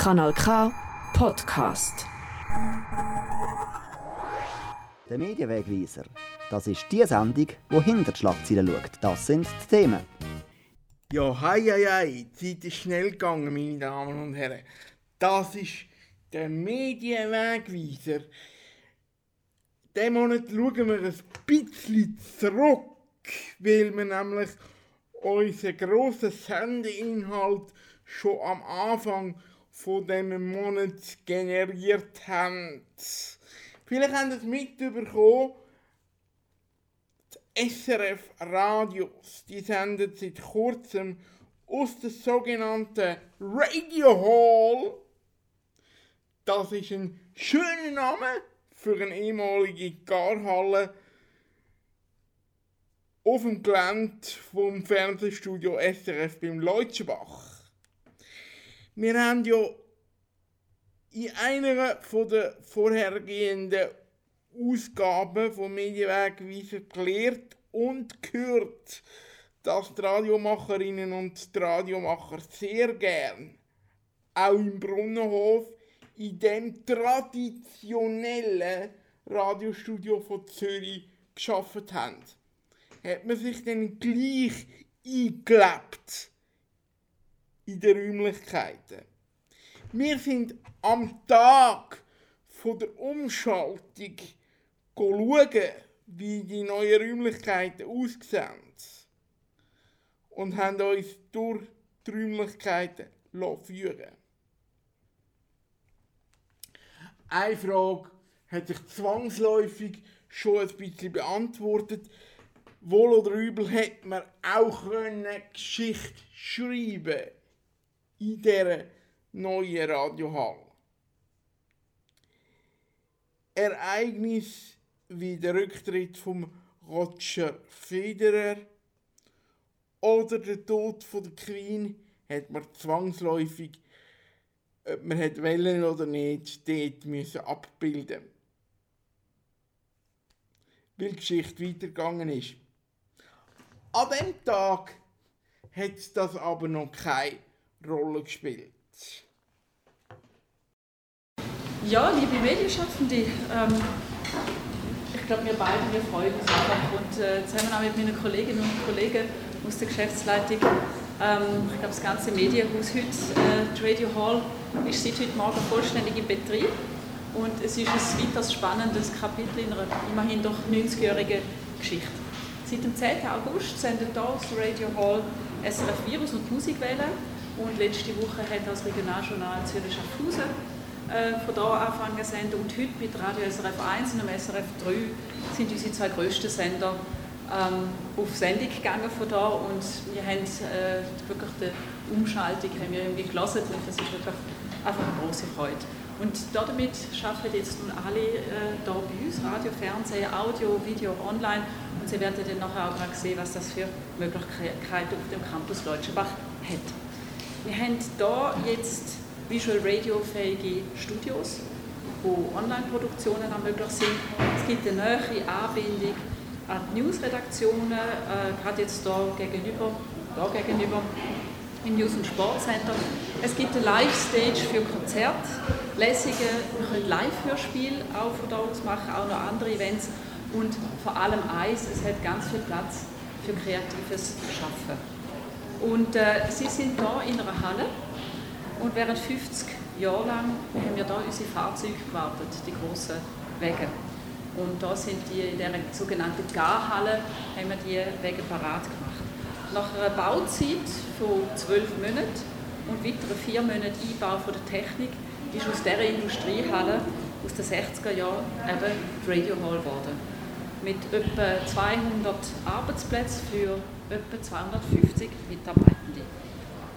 Kanal K Podcast. Der Medienwegweiser. Das ist die Sendung, die hinter die Schlagzeilen schaut. Das sind die Themen. Ja, hei, hei, hei, die Zeit ist schnell gegangen, meine Damen und Herren. Das ist der Medienwegweiser. Diesen Monat schauen wir ein bisschen zurück, weil wir nämlich unseren grossen Sendeinhalt schon am Anfang von diesem Monat generiert haben. Vielleicht haben Sie es mitbekommen, die SRF Radios, die senden seit kurzem aus der sogenannten Radio Hall. Das ist ein schöner Name für eine ehemalige Garhalle auf dem Gelände vom Fernsehstudio SRF beim Leutschenbach. Wir haben ja in einer der vorhergehenden Ausgaben von Medienwegweiser gelehrt und gehört, dass die Radiomacherinnen und die Radiomacher sehr gern auch im Brunnenhof in dem traditionellen Radiostudio von Zürich geschafft haben. Hat man sich dann gleich eingelebt in den Räumlichkeiten. Wir sind am Tag von der Umschaltung schauen, wie die neuen Räumlichkeiten aussehen. Und haben uns durch die Räumlichkeiten führen Eine Frage hat sich zwangsläufig schon ein bisschen beantwortet. Wohl oder übel hätte man auch können Geschichte schreiben in dieser neuen Radiohalle. Ereignis wie der Rücktritt von Roger Federer oder der Tod von der Queen hat man zwangsläufig, ob man hat wollen oder nicht, dort müssen abbilden weil die Geschichte weitergegangen ist. An dem Tag hat das aber noch keine Rolle gespielt. Ja, liebe Medienschaffende, ähm, ich glaube, wir beide wir freuen uns einfach und äh, zusammen auch mit meinen Kolleginnen und Kollegen aus der Geschäftsleitung. Ähm, ich glaube, das ganze Medienhaus heute, äh, die Radio Hall, ist seit heute Morgen vollständig in Betrieb und es ist ein weiteres spannendes Kapitel in einer immerhin doch 90-jährigen Geschichte. Seit dem 10. August sendet hier aus der Radio Hall SRF Virus und Musikwelle und letzte Woche hat das Regionaljournal Zürich Schaffhausen äh, von da anfangen zu senden und heute mit Radio SRF 1 und SRF 3 sind unsere zwei grössten Sender ähm, auf Sendung gegangen von da und wir haben äh, wirklich die Umschaltung haben wir irgendwie gelassen und das ist wirklich einfach eine große Freude. Und damit arbeiten jetzt nun alle äh, bei uns, Radio, Fernsehen, Audio, Video, Online. Und Sie werden dann nachher auch mal sehen, was das für Möglichkeiten auf dem Campus Leutschenbach hat. Wir haben hier jetzt Visual Radio fähige Studios, wo Online-Produktionen möglich sind. Es gibt eine neue Anbindung an die News-Redaktionen, äh, gerade jetzt hier gegenüber, da gegenüber im News- und Sportcenter. Es gibt eine Live-Stage für Konzerte, Lesungen, wir können Live-Hörspiel auch von aus machen, auch noch andere Events und vor allem eins, es hat ganz viel Platz für kreatives Schaffen. Und äh, sie sind hier in einer Halle und während 50 Jahren lang haben wir hier unsere Fahrzeuge gewartet, die grossen Wege. Und da sind die in der sogenannten Garhalle haben wir die Wege parat gemacht. Nach einer Bauzeit von zwölf Monaten und weiteren vier Monaten Einbau von der Technik ist aus dieser Industriehalle aus den 60er Jahren eben die Radio Hall geworden. Mit etwa 200 Arbeitsplätzen für etwa 250 Mitarbeitende.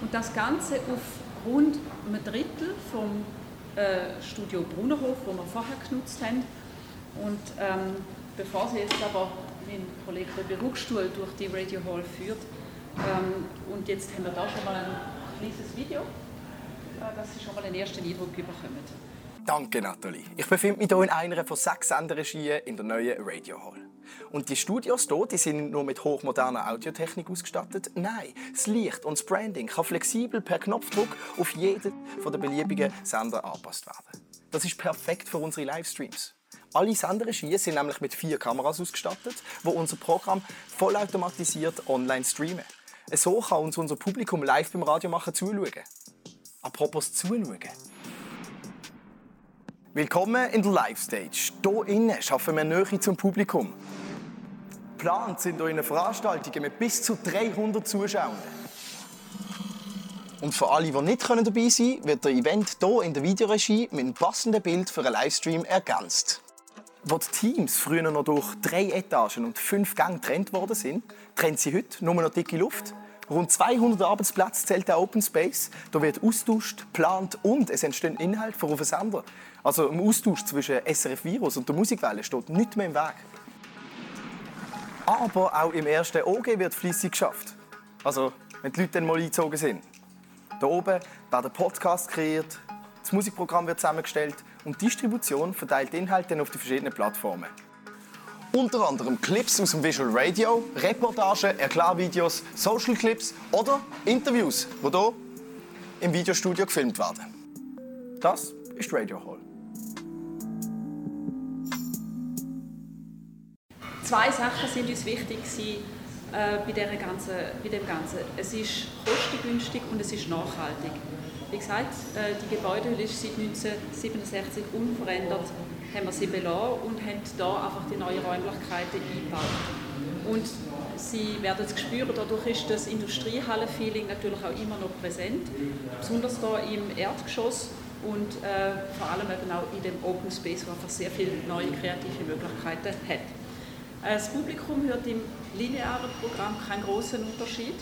Und das Ganze auf rund ein Drittel vom äh, Studio Brunnerhof, das wir vorher genutzt haben. Und ähm, bevor Sie jetzt aber mein Kollege den Berufsstuhl durch die Radio Hall führt, ähm, und jetzt haben wir da schon mal ein kleines Video, äh, dass Sie schon mal einen ersten Eindruck bekommen. Danke, Nathalie. Ich befinde mich hier in einer von sechs Senderegien in der neuen Radio Hall. Und die Studios hier, die sind nur mit hochmoderner Audiotechnik ausgestattet. Nein, das Licht und das Branding kann flexibel per Knopfdruck auf jeden von den beliebigen Sender angepasst werden. Das ist perfekt für unsere Livestreams. Alle Senderegien sind nämlich mit vier Kameras ausgestattet, wo unser Programm vollautomatisiert online streamen. So kann uns unser Publikum live beim Radiomachen zuschauen. Apropos zuschauen. Willkommen in der Live-Stage. Hier innen schaffen wir Nähe zum Publikum. Geplant sind hier Veranstaltungen mit bis zu 300 Zuschauern. Und für alle, die nicht dabei sein können, wird der Event hier in der Videoregie mit einem passenden Bild für einen Livestream ergänzt. Wo die Teams früher noch durch drei Etagen und fünf Gänge getrennt worden sind, trennt sie heute nur noch dicke Luft. Rund 200 Arbeitsplätze zählt der Open Space. Da wird austauscht, geplant und es entstehen Inhalte für einen Sender. Also im Austausch zwischen SRF Virus und der Musikwelle steht nichts mehr im Weg. Aber auch im ersten OG wird fließig geschafft. Also, wenn die Leute dann mal eingezogen sind. Hier oben werden Podcasts kreiert, das Musikprogramm wird zusammengestellt und die Distribution verteilt Inhalte auf die verschiedenen Plattformen. Unter anderem Clips aus dem Visual Radio, Reportagen, Erklärvideos, Social Clips oder Interviews, die hier im Videostudio gefilmt werden. Das ist Radio Hall. Zwei Sachen sind uns wichtig äh, bei, ganzen, bei dem Ganzen. Es ist kostengünstig und es ist nachhaltig. Wie gesagt, äh, die Gebäudehülle ist seit 1967 unverändert, haben wir sie belassen und haben hier einfach die neuen Räumlichkeiten eingebaut. Und Sie werden es spüren, dadurch ist das Industriehalle-Feeling natürlich auch immer noch präsent, besonders hier im Erdgeschoss und äh, vor allem eben auch in dem Open Space, wo einfach sehr viele neue kreative Möglichkeiten hat. Das Publikum hört im linearen Programm keinen großen Unterschied.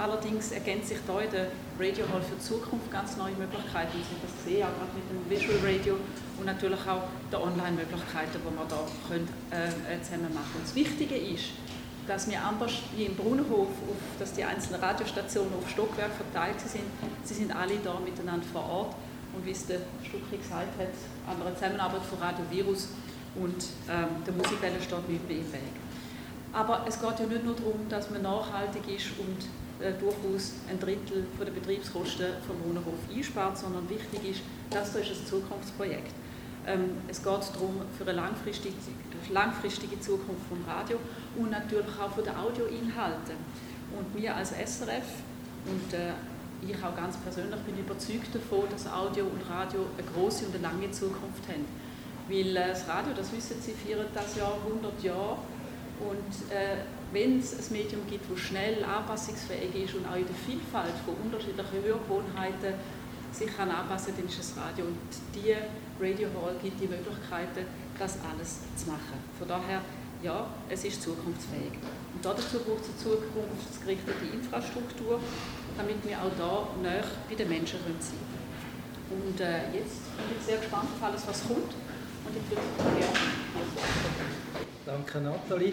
Allerdings ergänzt sich hier in der Radio Hall für die Zukunft ganz neue Möglichkeiten. Wir haben das gesehen, auch mit dem Visual Radio und natürlich auch der Online-Möglichkeiten, die wir hier können, äh, zusammen machen können. Das Wichtige ist, dass wir anders wie im Brunnenhof, auf, dass die einzelnen Radiostationen auf Stockwerk verteilt sind. Sie sind alle da miteinander vor Ort und wie es der Stucki gesagt hat, an der Zusammenarbeit von Radio Virus und ähm, der Musikwelle steht mehr im Weg. Aber es geht ja nicht nur darum, dass man nachhaltig ist und äh, durchaus ein Drittel von der Betriebskosten vom Brunnenhof einspart, sondern wichtig ist, das ist ein Zukunftsprojekt. Ähm, es geht darum, für eine langfristige, langfristige Zukunft vom Radio und natürlich auch von den Audioinhalten. Und wir als SRF und äh, ich auch ganz persönlich bin überzeugt davon, dass Audio und Radio eine große und eine lange Zukunft haben. Weil äh, das Radio, das wissen Sie, feiert das Jahr 100 Jahre. Und äh, wenn es ein Medium gibt, das schnell anpassungsfähig ist und auch in der Vielfalt von unterschiedlichen Hörgewohnheiten sich kann anpassen, dann ist das Radio. Und die Radio Hall gibt die Möglichkeiten, das alles zu machen. Von daher, ja, es ist zukunftsfähig. Und dazu braucht es eine zukunftsgerichtete Infrastruktur, damit wir auch da näher bei den Menschen sein können. Und äh, jetzt bin ich sehr gespannt auf alles, was kommt. Und ich würde gerne Danke, Nathalie.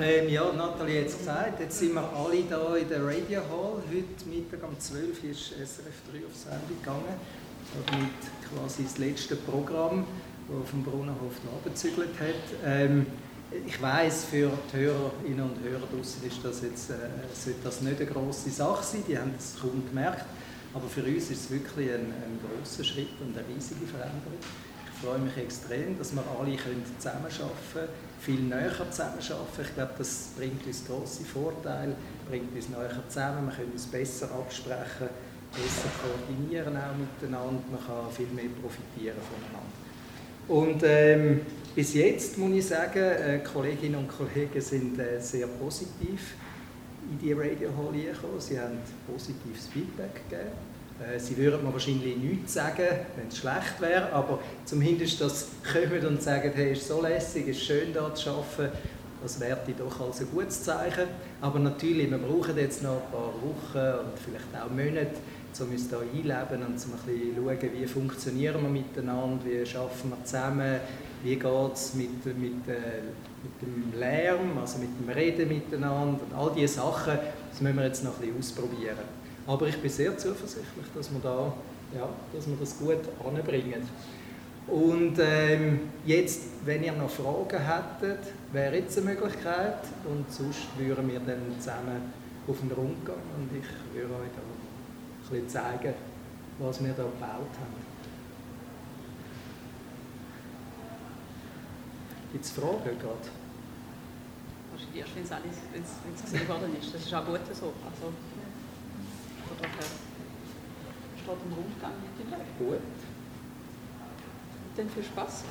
Ähm, ja, Nathalie hat es gesagt, jetzt sind wir alle hier in der Radio Hall. Heute Mittag um 12 Uhr ist SRF 3 auf Sendung gegangen. Damit quasi das letzte Programm, das vom Brunnenhof abgezügelt hat. Ähm, ich weiß für die Hörerinnen und Hörer draußen ist das jetzt, äh, sollte das nicht eine grosse Sache sein, die haben das kaum gemerkt. Aber für uns ist es wirklich ein, ein großer Schritt und eine riesige Veränderung freue mich extrem, dass wir alle zusammenarbeiten können, viel näher zusammenarbeiten. Ich glaube, das bringt uns grosse Vorteile, bringt uns näher zusammen, wir können uns besser absprechen, besser koordinieren auch miteinander, man kann viel mehr profitieren voneinander. Und ähm, bis jetzt muss ich sagen, äh, Kolleginnen und Kollegen sind äh, sehr positiv in die Radio Hall gekommen. Sie haben positives Feedback gegeben. Äh, sie würden mir wahrscheinlich nichts sagen, wenn es schlecht wäre, aber zumindest das kommen und sagen, hey, ist so lässig, ist schön hier zu arbeiten, das ich doch als ein gutes Zeichen. Aber natürlich, wir brauchen jetzt noch ein paar Wochen und vielleicht auch Monate, um uns hier einleben und um ein bisschen schauen, wie funktionieren wir miteinander, wie arbeiten wir zusammen, wie geht es mit, mit, äh, mit dem Lärm, also mit dem Reden miteinander und all diese Sachen, das müssen wir jetzt noch ein bisschen ausprobieren. Aber ich bin sehr zuversichtlich, dass wir, da, ja, dass wir das gut anbringen. Und ähm, jetzt, wenn ihr noch Fragen hättet, wäre jetzt eine Möglichkeit. Und sonst würden wir dann zusammen auf den Rundgang und ich würde euch da ein bisschen zeigen, was wir da gebaut haben. Gibt es Fragen gerade? Wahrscheinlich erst, wenn es alles, gesehen worden ist. Das ist auch gut so. Also, daher steht im Rundgang nicht im Weg. Gut. Dann viel Spaß.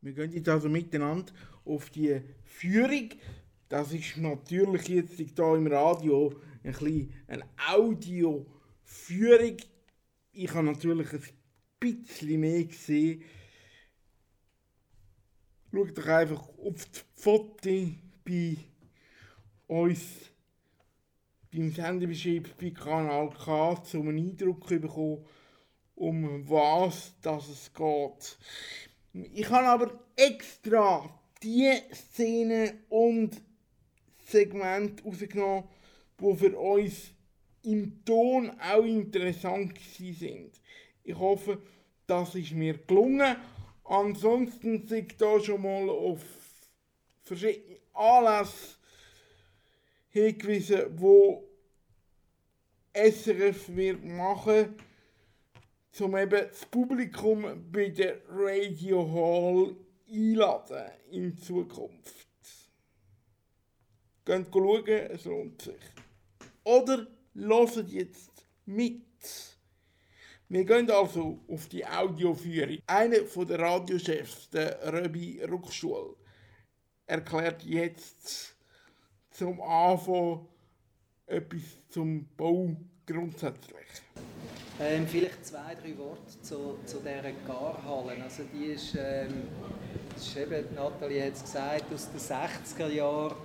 Wir gehen jetzt also miteinander auf die Führung. Das ist natürlich jetzt hier im Radio ein bisschen eine Audio-Führung. Ich habe natürlich ein bisschen mehr gesehen. Schaut doch einfach auf die Fotos bei uns beim Sendebeschrieb bei Kanal K, um einen Eindruck zu bekommen, um was das es geht. Ich habe aber extra die Szene und Segment rausgenommen, die für uns im Ton auch interessant sind. Ich hoffe, das ist mir gelungen. Ansonsten sind da schon mal auf verschiedene Anlässe hingewiesen, wo SRF wird machen, um eben das Publikum bei der Radio Hall einladen in Zukunft. Geht schauen, es lohnt sich. Oder hört jetzt mit. Wir gehen also auf die Audioführung. Einer der Radiochefs, der Röbi Ruckstuhl, erklärt jetzt zum Anfang etwas zum Bau grundsätzlich. Ähm, vielleicht zwei, drei Worte zu, zu dieser Garhalle. Also die ist, ähm, ist eben, Nathalie hat es gesagt, aus den 60er Jahren,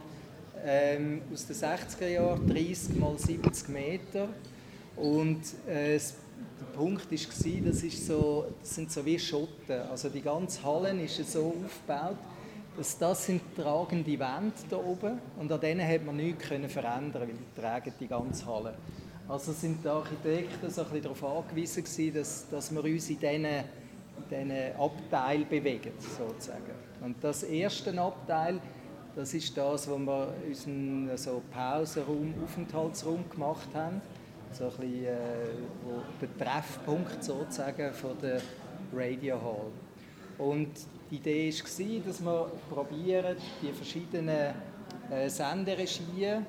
ähm, aus den 60er Jahren 30 mal 70 Meter. Und äh, der Punkt war, das, so, das sind so wie Schotten. Also die ganze Halle ist so aufgebaut, dass das sind tragende Wände da oben und an denen hat man nichts können verändern, weil die tragen die ganze Halle. Also sind die Architekten so ein darauf angewiesen gewesen, dass, dass wir uns in diesen, in diesen Abteil bewegen, sozusagen. Und das erste Abteil, das ist das, wo wir unseren so Pausenraum, Aufenthaltsraum gemacht haben, so ein bisschen, äh, der Treffpunkt sozusagen von der Radio Hall. Und die Idee war, dass wir probieren, die verschiedenen äh, Senderegien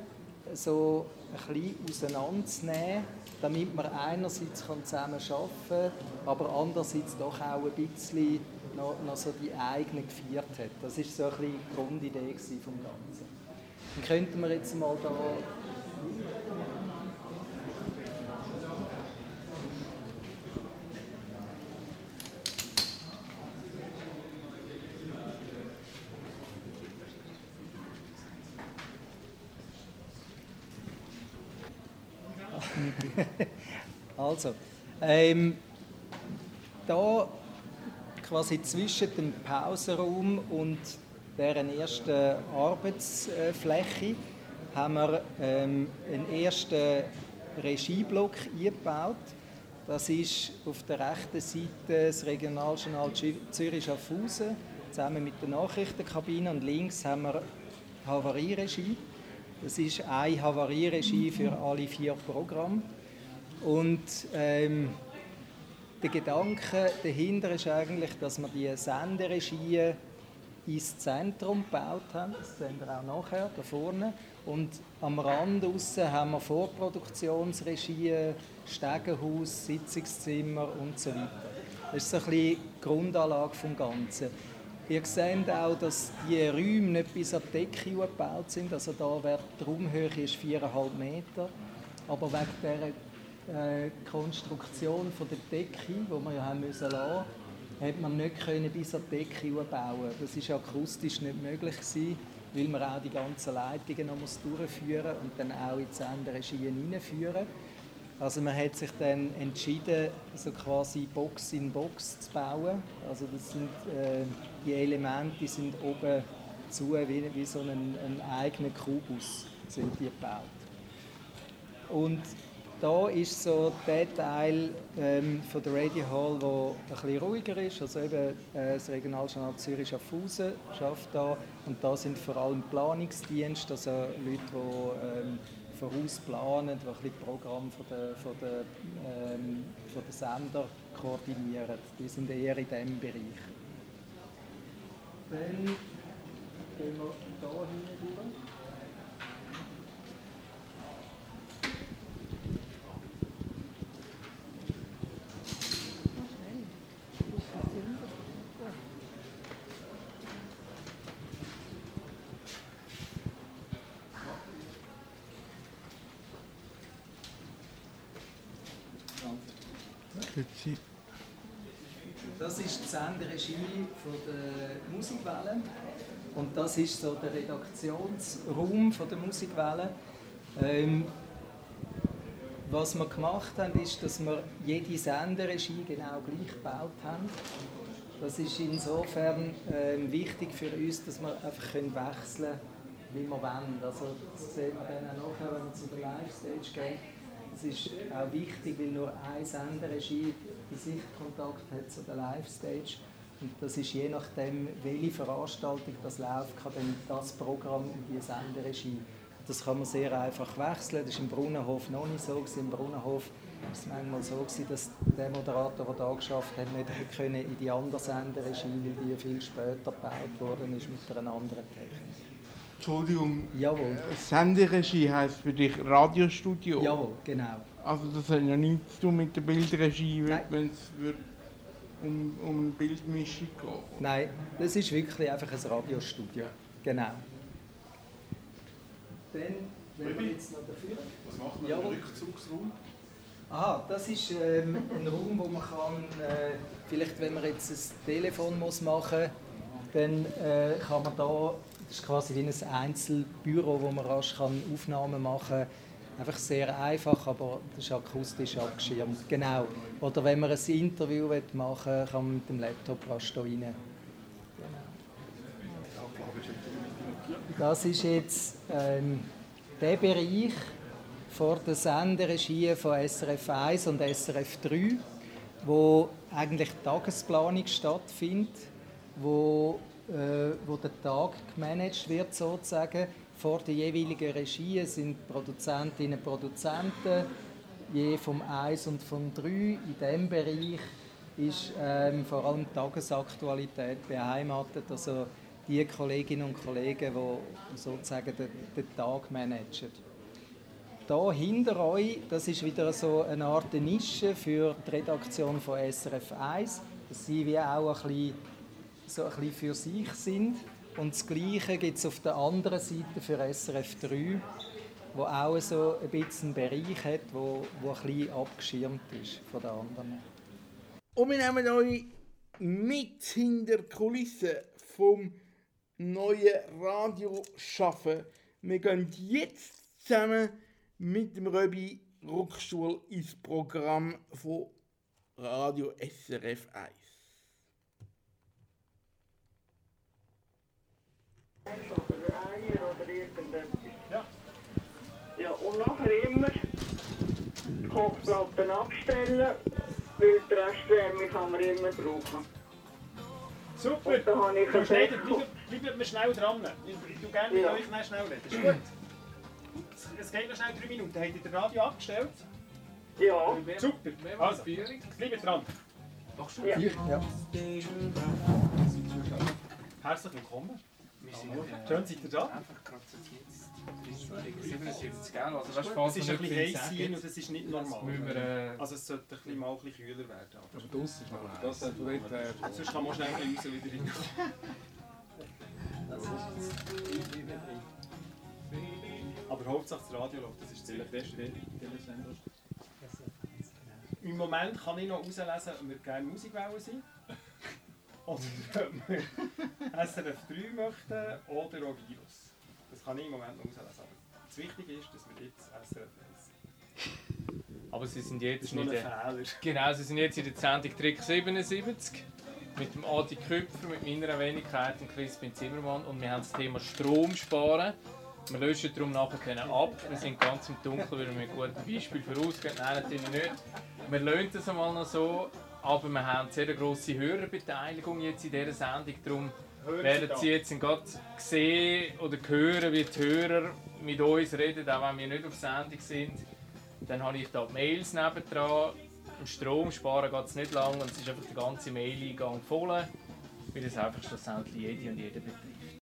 so ein bisschen auseinanderzunehmen, damit man einerseits zusammen arbeiten kann, aber andererseits doch auch ein bisschen noch, noch so die eigene gefeiert hat. Das war so ein bisschen die Grundidee vom Ganzen. Dann könnten wir jetzt mal da also, ähm, da quasi zwischen dem Pausenraum und deren ersten Arbeitsfläche haben wir ähm, einen ersten Regieblock eingebaut. Das ist auf der rechten Seite das Regionaljournal Zürich-Schaffhausen zusammen mit der Nachrichtenkabine und links haben wir Havarieregie. Das ist eine Havarieregie für alle vier Programme. Und ähm, der Gedanke dahinter ist eigentlich, dass wir die Senderegie ins Zentrum gebaut haben. Das sehen wir auch nachher, da vorne. Und am Rand aussen haben wir Vorproduktionsregie, Stegenhaus, Sitzungszimmer und so weiter. Das ist so ein bisschen die Grundanlage des Ganzen. Ihr seht auch, dass die Räume nicht bis an die Decke gebaut sind. Also da wäre die Raumhöhe ist 4,5 Meter. Aber wegen der äh, Konstruktion von der Decke, die wir ja haben müssen lassen, hat man nicht können bis an die Decke bauen. Das war akustisch nicht möglich gewesen, weil man auch die ganzen Leitungen noch durchführen muss und dann auch in die Senderegien hineinführen. Also man hat sich dann entschieden, so quasi Box in Box zu bauen. Also das sind, äh, die Elemente die sind oben zu, wie, wie so ein, ein eigener Kubus sind die gebaut. Und da ist so der Teil ähm, von der Radio Hall, wo ein bisschen ruhiger ist. Also eben äh, das Regionaljournal Zürich Schaffhausen schafft da und da sind vor allem Planungsdienste, also Leute, die ähm, voraus planen, die ein Programm von der, von der, ähm, von der Sender koordinieren. Die sind eher in diesem Bereich. Dann gehen wir hier hin. Das ist das Senderegie von der Musikwelle. Und das ist so der Redaktionsraum von der Musikwelle. Ähm, was wir gemacht haben, ist, dass wir jede Senderegie genau gleich gebaut haben. Das ist insofern ähm, wichtig für uns, dass wir einfach können wechseln können, wie wir wollen. Also, das sehen wir dann auch nachher, wenn wir zu der Live-Stage gehen. Das ist auch wichtig, weil nur eine Senderegie Sichtkontakt hat zu der Live-Stage. Und das ist je nachdem, welche Veranstaltung das läuft, kann dann das Programm in die Senderegie. Das kann man sehr einfach wechseln. Das war im Brunnenhof noch nicht so. Im Brunnenhof war es manchmal so, dass der Moderator, der da geschafft hat, nicht können in die andere Senderegie, weil die viel später gebaut worden ist mit einer anderen Technik. Entschuldigung. Jawohl. Senderegie heisst für dich Radiostudio? Jawohl, genau. Also das hat ja nichts zu tun mit der Bildregie, wenn es um, um eine Bildmischung geht. Nein, das ist wirklich einfach ein Radiostudio. Genau. Dann, wenn wir jetzt noch dafür. Was macht man Jawohl. im Rückzugsraum? Aha, das ist ähm, ein Raum, wo man kann, äh, vielleicht wenn man jetzt ein Telefon muss machen dann äh, kann man da, das ist quasi wie ein Einzelbüro, wo man rasch kann Aufnahmen machen kann. Einfach sehr einfach, aber das ist akustisch abgeschirmt. Genau. Oder wenn man ein Interview machen will, kann man mit dem Laptop rasch da rein. Das ist jetzt ähm, der Bereich vor der Senderegie von SRF 1 und SRF 3, wo eigentlich die Tagesplanung stattfindet, wo, wo der Tag gemanagt wird sozusagen. Vor der jeweiligen Regie sind Produzentinnen und Produzenten, je vom 1 und vom 3. In diesem Bereich ist ähm, vor allem Tagesaktualität beheimatet, also die Kolleginnen und Kollegen, die sozusagen den, den Tag managen. Da hinter euch, das ist wieder so eine Art Nische für die Redaktion von SRF 1, dass sie wie auch ein bisschen, so ein bisschen für sich sind. Und das Gleiche gibt es auf der anderen Seite für SRF 3, wo auch so ein bisschen einen Bereich hat, wo, wo ein bisschen abgeschirmt ist von den anderen. Und wir nehmen euch mit hinter die Kulissen vom neuen Radio schaffen. Wir gehen jetzt zusammen mit dem Röbi Ruckstuhl ins Programm von Radio SRF 1. Ja, und nachher immer Kochplatten abstellen, weil die Restwärme kann man immer brauchen. Super! Und da habe ich Frau ein Schneider, bleibt mir schnell dran. Ich tue gerne mit Ja. euch schnell schnell reden. Ist gut? Es- geht noch schnell drei Minuten. Habt ihr das Radio abgestellt? Ja, Super! Also, bleibt dran. ja. Ja. Herzlich willkommen. Schön, seid ihr da. 77, gell? Also, weißt, Es falls ist wir ein nicht bisschen heiß sein und es ist nicht normal. wir, äh, Also es sollte ein bisschen mal ein bisschen kühler werden. Aber aber draussen ist noch heiß. Das hat dort, äh, sonst kann man schnell ein bisschen raus wieder rein. Aber Hauptsache das Radio läuft, das ist ziemlich wichtig. Im Moment kann ich noch herauslesen, ob wir gerne Musikwellen sind. Oder ob wir SRF 3 möchten oder auch Virus. Das kann ich im Moment noch herauslesen. Aber das Wichtige ist, dass wir jetzt SRF 1 sind. Aber sie sind jetzt ein der, genau, sie sind jetzt in der Sendung Trick 77 mit dem Adi Köpfer, mit meiner Wenigkeit und Crispin Zimmermann und wir haben das Thema Strom sparen Wir löschen darum nachher ab. Wir sind ganz im Dunkeln, weil wir mit einem guten Beispiel vorausgehen. Nein, natürlich nicht. Wir lösen das einmal noch so, aber wir haben sehr grosse Hörerbeteiligung jetzt in dieser Sendung. Darum werden Sie jetzt gerade sehen oder hören, wie die Hörer mit uns reden, auch wenn wir nicht auf Sendung sind. Dann habe ich da die Mails nebendran. Im Strom sparen geht es nicht lang und es ist einfach der ganze Mail-Eingang voll, weil es einfach schlussendlich jede und jeder betrifft.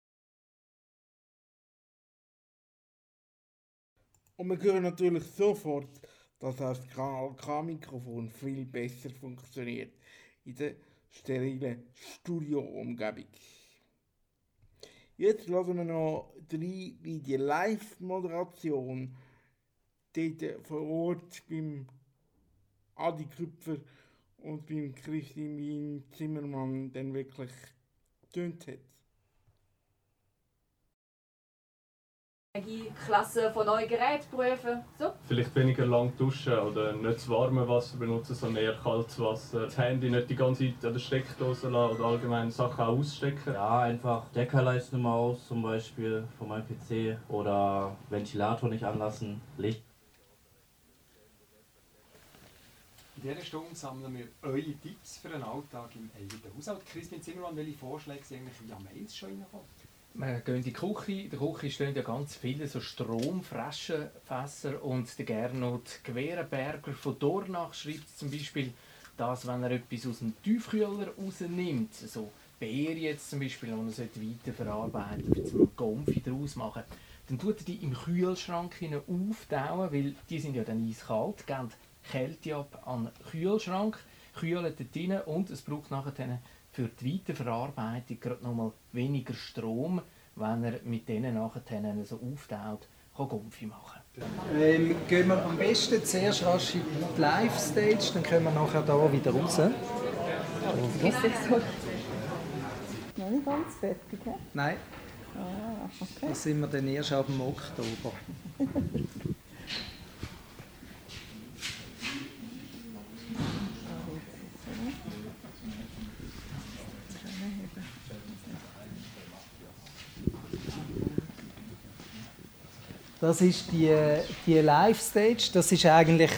Und wir hören natürlich sofort, dass auch das Kanal K-Mikrofon viel besser funktioniert in der sterilen Studio-Umgebung. Jetzt lassen wir noch rein, wie die Live-Moderation dort vor Ort beim Adi Küpfer und beim Christine Zimmermann dann wirklich tönt hat. Klasse von neuen Geräten prüfen. So. Vielleicht weniger lang duschen oder nicht das warme Wasser benutzen, sondern eher kaltes Wasser. Das Handy nicht die ganze Zeit an der Steckdose lassen oder allgemein Sachen auch ausstecken. Ja, einfach Deckerleiste mal aus zum Beispiel von meinem PC oder Ventilator nicht anlassen, Licht. In dieser Stunde sammeln wir eure Tipps für einen Alltag im eigenen Haushalt. Christine Zimmermann, welche Vorschläge sind eigentlich via Mails schon reingekommen? Wir gehen in die Küche. In der Küche stehen ja ganz viele so Stromflaschenfässer und der Gernot Gewehrenberger von Dornach schreibt zum Beispiel, dass wenn er etwas aus dem Tiefkühler rausnimmt, so Beeren jetzt zum Beispiel, und er weiter verarbeiten sollte, zum Konfi daraus machen, dann tut er die im Kühlschrank auftauen, weil die sind ja dann eiskalt, geben Kälte ab an den Kühlschrank, kühlen dort rein und es braucht nachher für die Weiterverarbeitung gerade nochmal weniger Strom, wenn er mit denen nachher so auftaut, kann Gumpfi machen. Ähm, gehen wir am besten zuerst rasch in die Live-Stage, dann können wir nachher da wieder raus. Ist das so? Noch nicht ganz fertig, hä? Nein, Ah, okay. da sind wir dann erst ab dem Oktober. Das ist die, die Live-Stage. Das ist eigentlich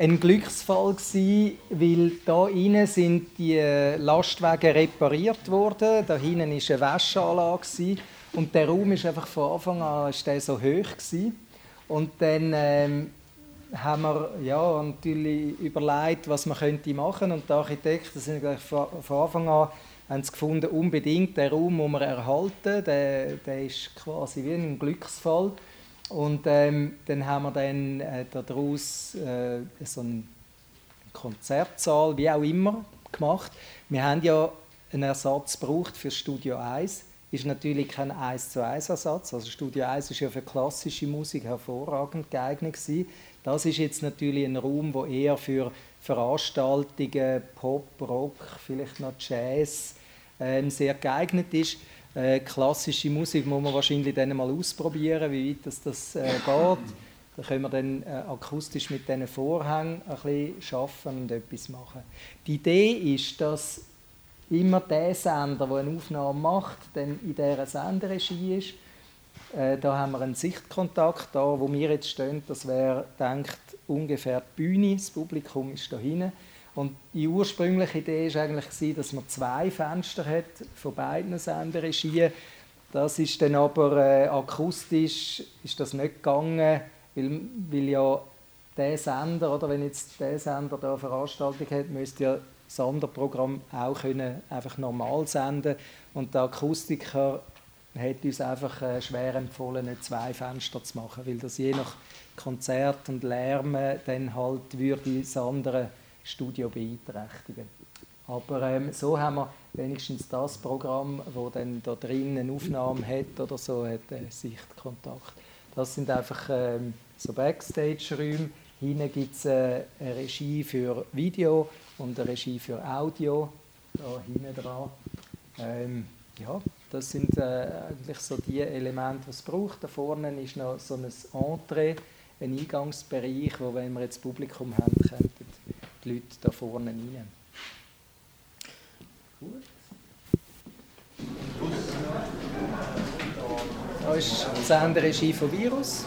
ein Glücksfall gewesen, weil da innen sind die Lastwagen repariert worden. Da hinten ist eine Wäscheanlage und der Raum ist einfach von Anfang an ist so hoch gewesen. Und dann ähm, haben wir ja, natürlich überlegt, was man könnte machen und die Architekten sind gleich von, Anfang an haben sie gefunden, unbedingt den Raum muss man erhalten. Der, der ist quasi wie ein Glücksfall. Und ähm, dann haben wir dann äh, daraus äh, so einen Konzertsaal, wie auch immer, gemacht. Wir haben ja einen Ersatz gebraucht für Studio 1. Ist natürlich kein 1 zu 1 Ersatz. Also Studio 1 ist ja für klassische Musik hervorragend geeignet gewesen. Das ist jetzt natürlich ein Raum, wo eher für Veranstaltungen, Pop, Rock, vielleicht noch Jazz ähm, sehr geeignet ist. Äh, klassische Musik muss man wahrscheinlich dann mal ausprobieren, wie weit das, das äh, geht. Da können wir dann äh, akustisch mit diesen Vorhängen ein bisschen arbeiten und etwas machen. Die Idee ist, dass immer der Sender, der eine Aufnahme macht, dann in dieser Senderegie ist. Äh, da haben wir einen Sichtkontakt, da wo wir jetzt stehen, das wäre, denkt, ungefähr die Bühne, das Publikum ist da hinten. Und die ursprüngliche Idee war eigentlich, dass man zwei Fenster hat von beiden Senderegien. Das ist dann aber äh, akustisch ist das nicht gegangen, weil, weil ja der Sender, oder wenn jetzt der Sender da eine Veranstaltung hat, müsste ja das andere Programm auch können einfach normal senden und der Akustiker hat uns einfach äh, schwer empfohlen, nicht zwei Fenster zu machen, weil das je nach Konzert und Lärm dann halt würde das andere Studio beeinträchtigen. Aber ähm, so haben wir wenigstens das Programm, wo dann da drin eine Aufnahme hat oder so, hat äh, Sichtkontakt. Das sind einfach ähm, so Backstage-Räume. Hinten gibt es äh, eine Regie für Video und eine Regie für Audio. Da hinten dran. Ähm, ja, das sind äh, eigentlich so die Elemente, die es braucht. Da vorne ist noch so ein Entree, ein Eingangsbereich, wo wenn wir jetzt Publikum haben, könnten die Leute da vorne rein. Gut. Da ist die Senderegie von Virus.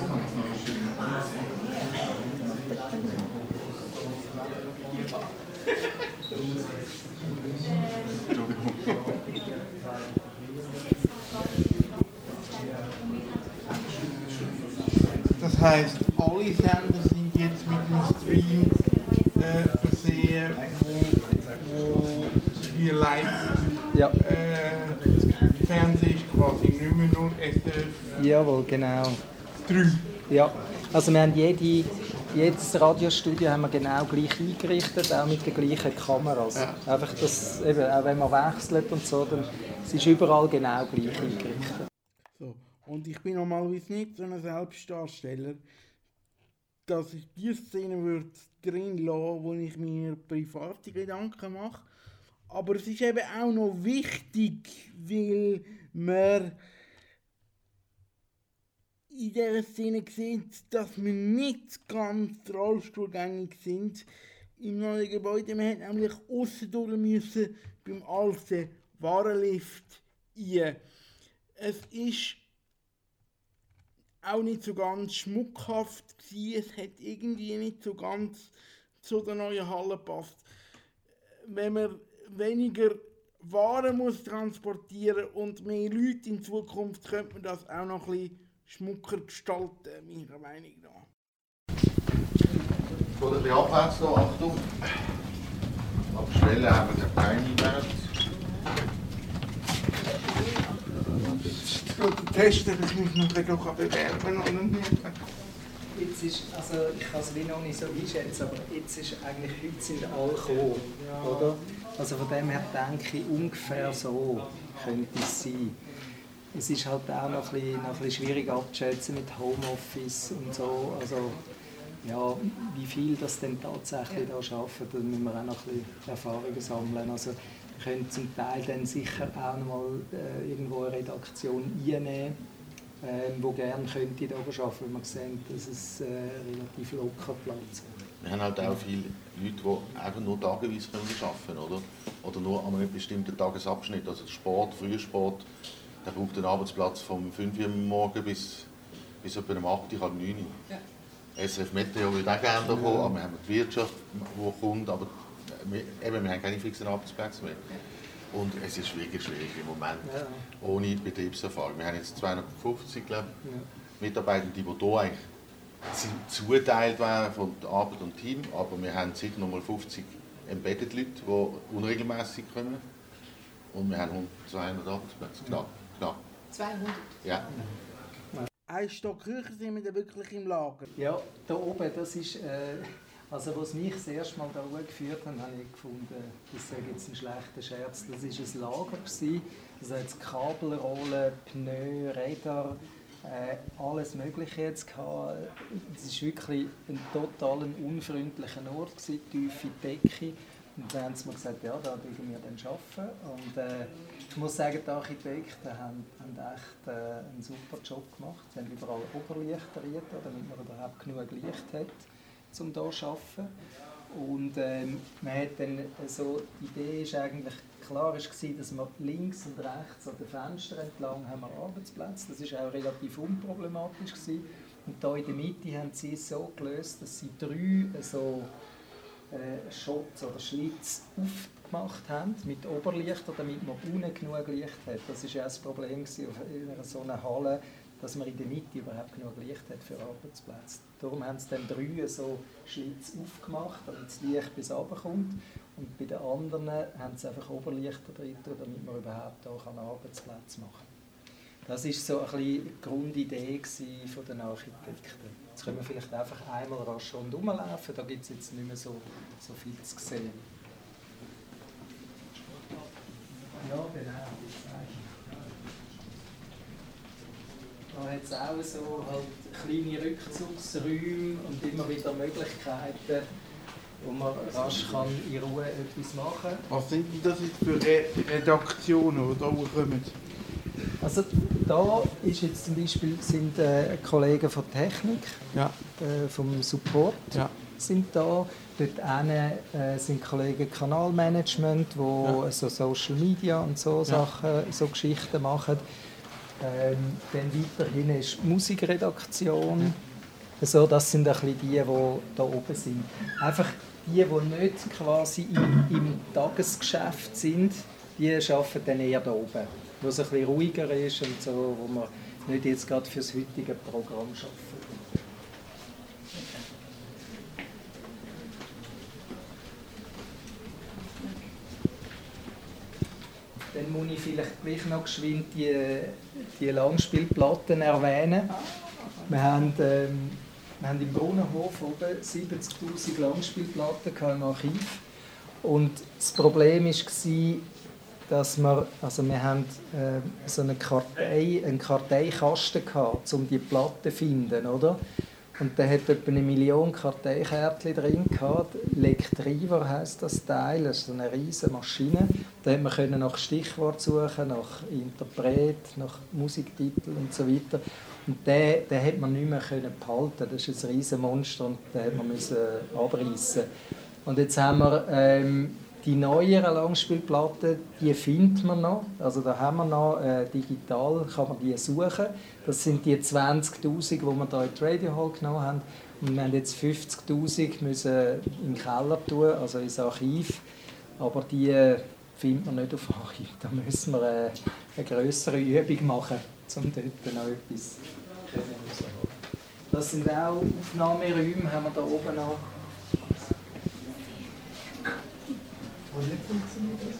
Das heißt, alle Sender sind jetzt mit dem Stream äh, versehen, wo, wo wir live Ja. äh, Fernsehen ist quasi nicht mehr nur SRF Jawohl, genau. 3. Ja, also wir haben jede, jedes Radiostudio haben wir genau gleich eingerichtet, auch mit den gleichen Kameras. Ja. Einfach, dass, eben, auch wenn man wechselt und so, dann es ist überall genau gleich eingerichtet. So. Und ich bin normalerweise nicht so ein Selbstdarsteller, dass ich die Szene würde drin lassen, wo ich mir private Gedanken mache. Aber es ist eben auch noch wichtig, weil man in dieser Szene sieht, dass wir nicht ganz rollstuhlgängig sind im neuen Gebäude. Wir hätten nämlich aussen durch müssen beim alten Warenlift rein. Es ist auch nicht so ganz schmuckhaft gewesen. Es hat irgendwie nicht so ganz zu der neuen Halle gepasst. Wenn man weniger Waren muss transportieren und mehr Leute in Zukunft, könnte man das auch noch ein bisschen schmucker gestalten, meiner Meinung nach. Vor der Abwärts noch, Achtung. Ab Stelle haben wir den keine Gut, testen, dass ich mich nachher doch bewerben oder nicht. Jetzt ist, also ich kann es wie noch nicht so einschätzen, aber jetzt ist eigentlich, heute sind alle gekommen, oder? Also von dem her denke ich, ungefähr so könnte es sein. Es ist halt auch noch ein bisschen, noch ein bisschen schwierig abzuschätzen mit Homeoffice und so, also ja, wie viel das denn tatsächlich da schaffen, da müssen wir auch noch ein bisschen Erfahrungen sammeln. Also wir können zum Teil dann sicher auch noch mal äh, irgendwo eine Redaktion einnehmen, ähm, wo gerne könnte da arbeiten, wenn wir sehen, dass es äh, relativ locker Platz hat. Wir haben halt auch viele Leute, die einfach nur tageweise können arbeiten oder? Oder nur an einem bestimmten Tagesabschnitt. Also Sport, Frühsport, der braucht einen Arbeitsplatz vom 5 Uhr Morgen bis, bis etwa um 8 Uhr, halb 9 Uhr. Ja. SRF Meteo würde auch gerne da kommen, aber wir haben die Wirtschaft, die kommt, aber wir, eben, wir haben keine fixen Arbeitsplätze mehr. Und es ist wirklich schwierig im Moment, Ja. ohne Betriebserfahrung. Wir haben jetzt 250 glaube ich, Ja. Mitarbeitende, die hier eigentlich sind zugeteilt werden von Arbeit und Team, aber wir haben sicher noch mal 50 Embedded Leute, die unregelmäßig kommen. Und wir haben 200 Arbeitsplätze, knapp. Knapp. 200? Ja. Ein Stock höher sind wir dann wirklich im Lager. Ja, da oben, das ist, äh, also was mich das erste Mal da geführt hat, habe ich gefunden, das ist jetzt ein schlechter Scherz, das war ein Lager. Gewesen. Also jetzt Kabelrollen, Pneu, Räder, äh, alles Mögliche jetzt gehabt. Es war wirklich ein total unfreundlicher Ort, gewesen, tiefe Decke. Und dann haben sie mir gesagt, ja, da würden wir dann arbeiten. Und äh, ich muss sagen, die Architekten haben, haben echt äh, einen super Job gemacht. Sie haben überall Oberlichter rein, damit man überhaupt genug Licht hat, um hier zu arbeiten. Und ähm, man hat dann so, die Idee ist eigentlich klar ist gewesen, dass wir links und rechts an den Fenstern entlang haben wir Arbeitsplätze. Das ist auch relativ unproblematisch gewesen. Und da in der Mitte haben sie es so gelöst, dass sie drei so äh, Schutz oder Schlitz aufgemacht haben mit Oberlichter, damit man unten genug Licht hat. Das war ja das Problem in einer so einer Halle, dass man in der Mitte überhaupt genug Licht hat für Arbeitsplätze. Darum haben sie dann drei so Schlitz aufgemacht, damit das Licht bis kommt. Und bei den anderen haben sie einfach Oberlichter drin, damit man überhaupt auch einen Arbeitsplatz machen kann. Das war so ein bisschen die Grundidee von den Architekten. Jetzt können wir vielleicht einfach einmal rasch rundherum laufen, da gibt es jetzt nicht mehr so, so viel zu sehen. Ja, genau. Da hat es auch so halt kleine Rückzugsräume und immer wieder Möglichkeiten, wo man rasch kann in Ruhe etwas machen kann. Was sind denn das jetzt für Re Redaktionen, die da kommen? Also da ist jetzt zum Beispiel sind äh, Kollegen von Technik, Ja. äh, vom Support Ja. sind da. Dort hinten, äh, sind Kollegen Kanalmanagement, wo Ja. so Social Media und so. Sachen, so Geschichten machen. Ähm, dann weiterhin ist Musikredaktion. Also das sind ein bisschen die, die da oben sind. Einfach die, die nicht quasi im, im Tagesgeschäft sind, die arbeiten dann eher da oben. Wo es ein bisschen ruhiger ist und so, wo man nicht jetzt gerade für das heutige Programm arbeiten. Dann muss ich vielleicht gleich noch geschwind die, die Langspielplatten erwähnen. Wir haben, ähm, wir haben im Brunnenhof oben 70'000 Langspielplatten im Archiv. Und das Problem war, dass wir, also wir haben äh, so eine Kartei, einen Karteikasten gehabt, um die Platten zu finden, oder? Und der hat etwa eine Million Karteikärtchen drin gehabt. Lectriver heisst das Teil, das ist eine riesige Maschine. Da hat man nach Stichwort suchen, nach Interpret, nach Musiktitel und so weiter. Und den, den hat man nicht mehr können behalten. Das ist ein riesiges Monster und den hat man abreißen. Und jetzt haben wir ähm, die neueren Langspielplatten, die findet man noch. Also da haben wir noch äh, digital, kann man die suchen. Das sind die 20'000, die wir hier in die Radio Hall genommen haben. Und wir haben jetzt 50'000 müssen in den Keller tun, also ins Archiv. Aber die äh, findet man nicht auf Archiv. Da müssen wir äh, eine größere Übung machen, um dort noch etwas rauszuholen. Das sind auch Aufnahmeräume, haben wir da oben noch. Und nicht funktioniert das?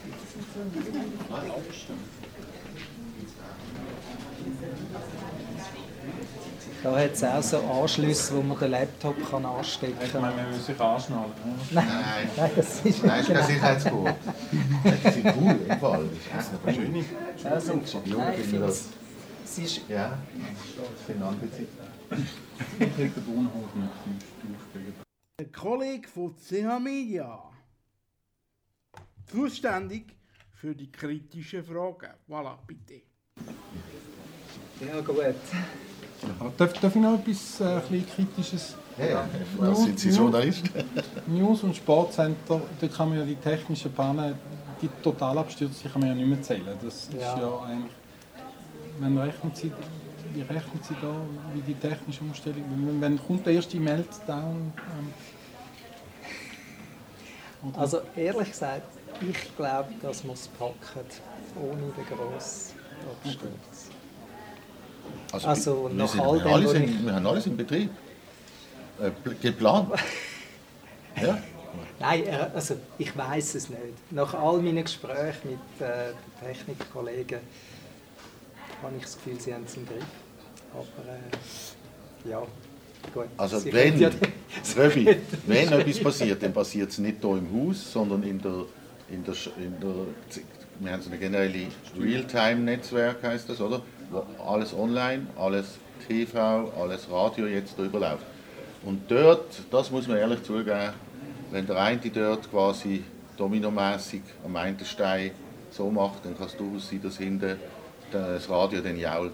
Da hat es auch so Anschlüsse, wo man den Laptop kann anstecken kann. Ich meine, man muss sich anschnallen. Nein, nein, das ist Nein, das ist kein Sicherheitsgurt. Das sind cool, im Fall. Das ist eine schöne. Also, nein, ich wie finde das- es- ist... Ja. Sind anbezieht. Ich kriege den Wohnhof nicht. Ein Kollege von CH Media. Zuständig für die kritischen Fragen. Voilà, bitte. Ja, gut. Darf, darf ich noch etwas äh, ein bisschen Kritisches? Ja, ja. Was sind Sie Journalist? News- und Sportcenter, da kann man ja die technischen Pannen, die Totalabstürze, die kann man ja nicht mehr zählen. Das ist Ja. ja, eigentlich... Wenn rechnen Sie, wie rechnen Sie da, wie die technische Umstellung, wenn, wenn kommt der erste Meltdown? Ähm, Also ehrlich gesagt, ich glaube, dass wir es packen, ohne den grossen Absturz. Also, wir, nach sind, all dem, alles in, wir haben alles in Betrieb. Äh, pl- geplant. ja. Nein, äh, also ich weiß es nicht. Nach all meinen Gesprächen mit äh, Technikkollegen habe ich das Gefühl, sie haben es im Griff. Aber äh, ja, gut. Also Sie wenn, ja- Röbi, wenn etwas passiert, dann passiert es nicht hier im Haus, sondern in der, in der, in der wir haben so eine generelle Realtime-Netzwerk, heißt das, oder? Wo alles online, alles TV, alles Radio jetzt drüber läuft. Und dort, das muss man ehrlich zugeben, wenn der eine dort quasi dominomäßig am einen Stein so macht, dann kann es durchaus sein, dass hinten das Radio dann jault.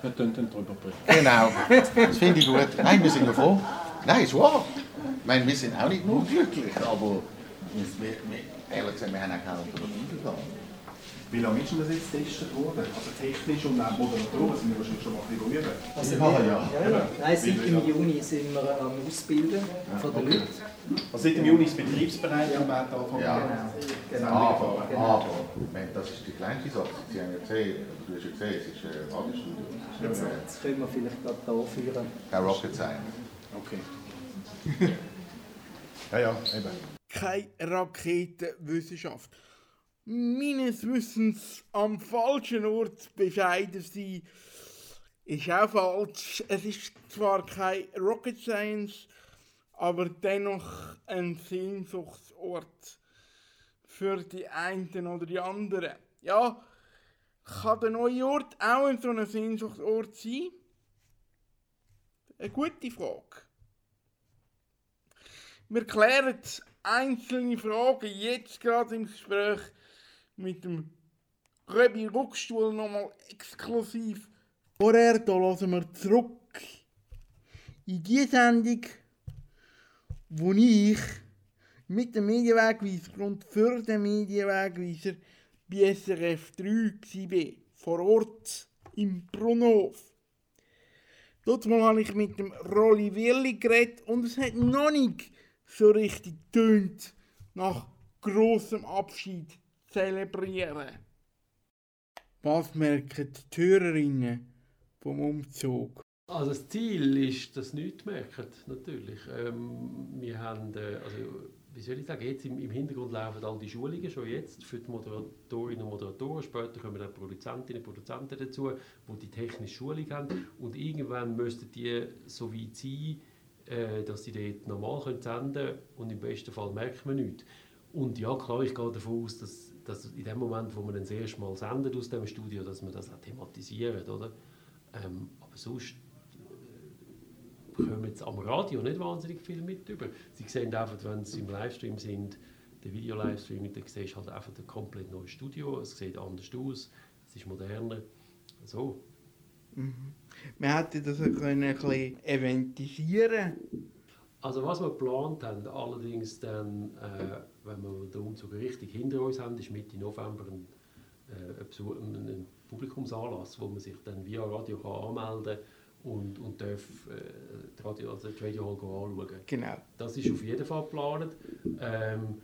Wir können dann darüber berichten. Genau, das finde ich gut. Nein, wir sind ja froh. Nein, ist wahr. Ich meine, wir sind auch nicht nur glücklich, aber wir, wir, wir, ehrlich gesagt, wir haben auch keine Alternative gehabt. Wie lange ist denn das jetzt getestet worden? Also technisch und auch Moderatoren sind wir wahrscheinlich schon mal ein bisschen. Also Ja, wir, ja. ja, ja. Nein, seit im Juni sind wir am Ausbilden von den okay. Leuten. Also seit dem Juni ist betriebsbereit und man hat angefangen Ja, Genau. aber, Genau. aber meine, das ist die kleinste Sache. Sie haben ja gesehen, du hast ja gesehen, es ist ein Radiostudio. Jetzt, ist äh, jetzt können wir vielleicht gerade da führen. kein Rocket Science. Okay. ja, ja, eben. Keine Raketenwissenschaft. Meines Wissens am falschen Ort bescheiden sein, ist auch falsch. Es ist zwar kein Rocket Science, aber dennoch ein Sehnsuchtsort für die einen oder die anderen. Ja, kann der neue Ort auch ein so ein Sehnsuchtsort sein? Eine gute Frage. Wir klären einzelne Fragen jetzt gerade im Gespräch mit dem Röbi Ruckstuhl nochmal exklusiv. Vorher da lassen wir zurück in die Sendung, wo ich mit dem Medienwegweiser und für den Medienwegweiser bei SRF 3 war. vor Ort im Brunnenhof. Dort habe ich mit dem Rolli Willi geredet und es hat noch nicht so richtig tönt nach großem Abschied zelebrieren. Was merken die Hörerinnen vom Umzug? Also das Ziel ist, dass nichts merken, natürlich. Ähm, wir haben, äh, also, wie soll ich sagen, jetzt im, im, Hintergrund laufen all die Schulungen schon jetzt für die Moderatorinnen und Moderatoren. Später kommen dann Produzentinnen und Produzenten dazu, die die technische Schulung haben. Und irgendwann müssten die so weit sein, äh, dass sie dort normal senden können und im besten Fall merkt man nichts. Und ja, klar, ich gehe davon aus, dass, dass in dem Moment, wo man das erste Mal sendet aus dem Studio, dass man das auch thematisiert, oder? Ähm, aber sonst bekommen jetzt am Radio nicht wahnsinnig viel mit über. Sie sehen einfach, wenn sie im Livestream sind, der Video-Livestream, dann siehst du halt einfach ein komplett neues Studio, es sieht anders aus, es ist moderner, so. Mhm. Man hätte das ein bisschen eventisieren also was wir geplant haben, allerdings dann, äh, wenn wir den Umzug richtig hinter uns haben, ist Mitte November ein, äh, ein, Besuch, ein, ein Publikumsanlass, wo man sich dann via Radio kann anmelden kann und, und darf äh, die, Radio, also die Radio Hall anschauen. Genau. Das ist auf jeden Fall geplant. Ähm,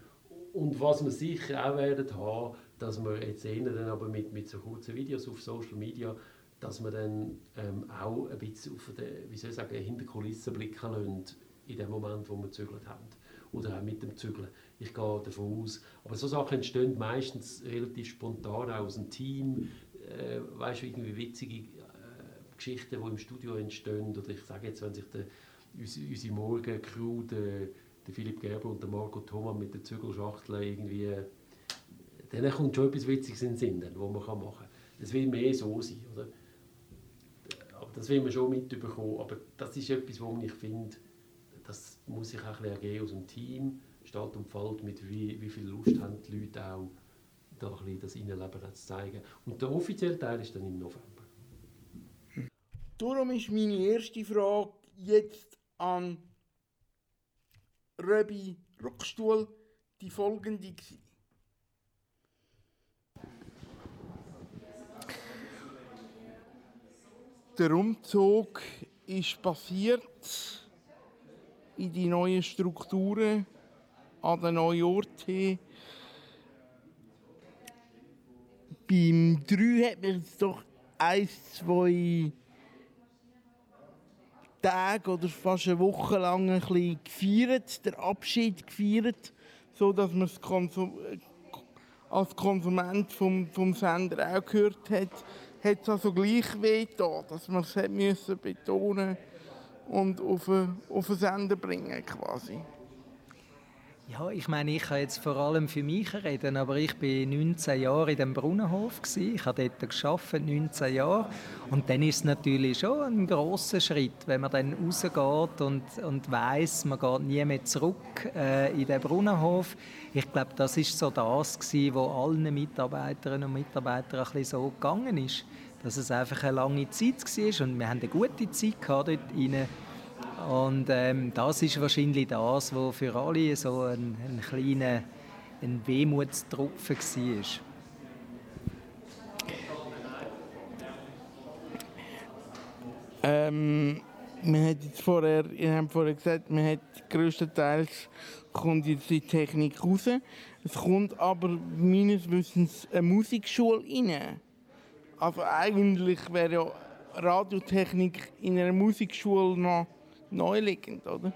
und was wir sicher auch werden haben, dass wir jetzt sehen dann aber mit, mit so kurzen Videos auf Social Media, dass wir dann ähm, auch ein bisschen auf den, wie soll ich sagen, hinter Kulissen blicken lassen, in dem Moment, wo wir gezügelt haben. Oder auch mit dem Zügeln. Ich gehe davon aus. Aber so Sachen entstehen meistens relativ spontan aus dem Team. Äh, weißt du, irgendwie witzige Geschichten, die im Studio entstehen. Oder ich sage jetzt, wenn sich der, unsere Morgen-Crew, der, der Philipp Gerber und der Marco Thomas mit der Zügelschachtel irgendwie, dann kommt schon etwas Witziges in den Sinn, was man machen kann. Es will mehr so sein, oder? Das will man schon mitbekommen. Aber das ist etwas, wo ich finde, das muss sich auch ein bisschen ergeben aus dem Team, steht und fällt mit wie, wie viel Lust haben die Leute auch, da ein bisschen das Innenleben zu zeigen. Und der offizielle Teil ist dann im November. Darum ist meine erste Frage jetzt an Röbi Ruckstuhl die folgende. Gewesen. Der Umzug ist passiert in die neuen Strukturen an den neuen Orten. Beim 3 hat man jetzt doch ein, zwei Tage oder fast eine Woche lang ein bisschen gefeiert, den Abschied gefeiert, so dass man es als Konsument vom, vom Sender auch gehört hat, hat es also gleich weh da, dass man es betonen und auf, auf den Sender bringen quasi. Ja, ich meine, ich kann jetzt vor allem für mich reden, aber ich bin 19 Jahre in dem Brunnenhof gewesen. Ich habe dort geschafft, 19 Jahre. Und dann ist es natürlich schon ein großer Schritt, wenn man dann rausgeht und, und weiß, man geht nie mehr zurück äh, in den Brunnenhof. Ich glaube, das ist so das gewesen, was allen Mitarbeiterinnen und Mitarbeitern ein bisschen so gegangen ist, dass es einfach eine lange Zeit war und wir haben eine gute Zeit gehabt dort rein. Und ähm, das ist wahrscheinlich das, was für alle so ein, ein kleiner ein Wehmutstropfen war. Ähm, man hat vorher, ihr habt vorher gesagt, man hat größtenteils kommt jetzt die Technik raus. Es kommt aber meines Wissens eine Musikschule rein. Also eigentlich wäre ja Radiotechnik in einer Musikschule noch neuliegend, oder?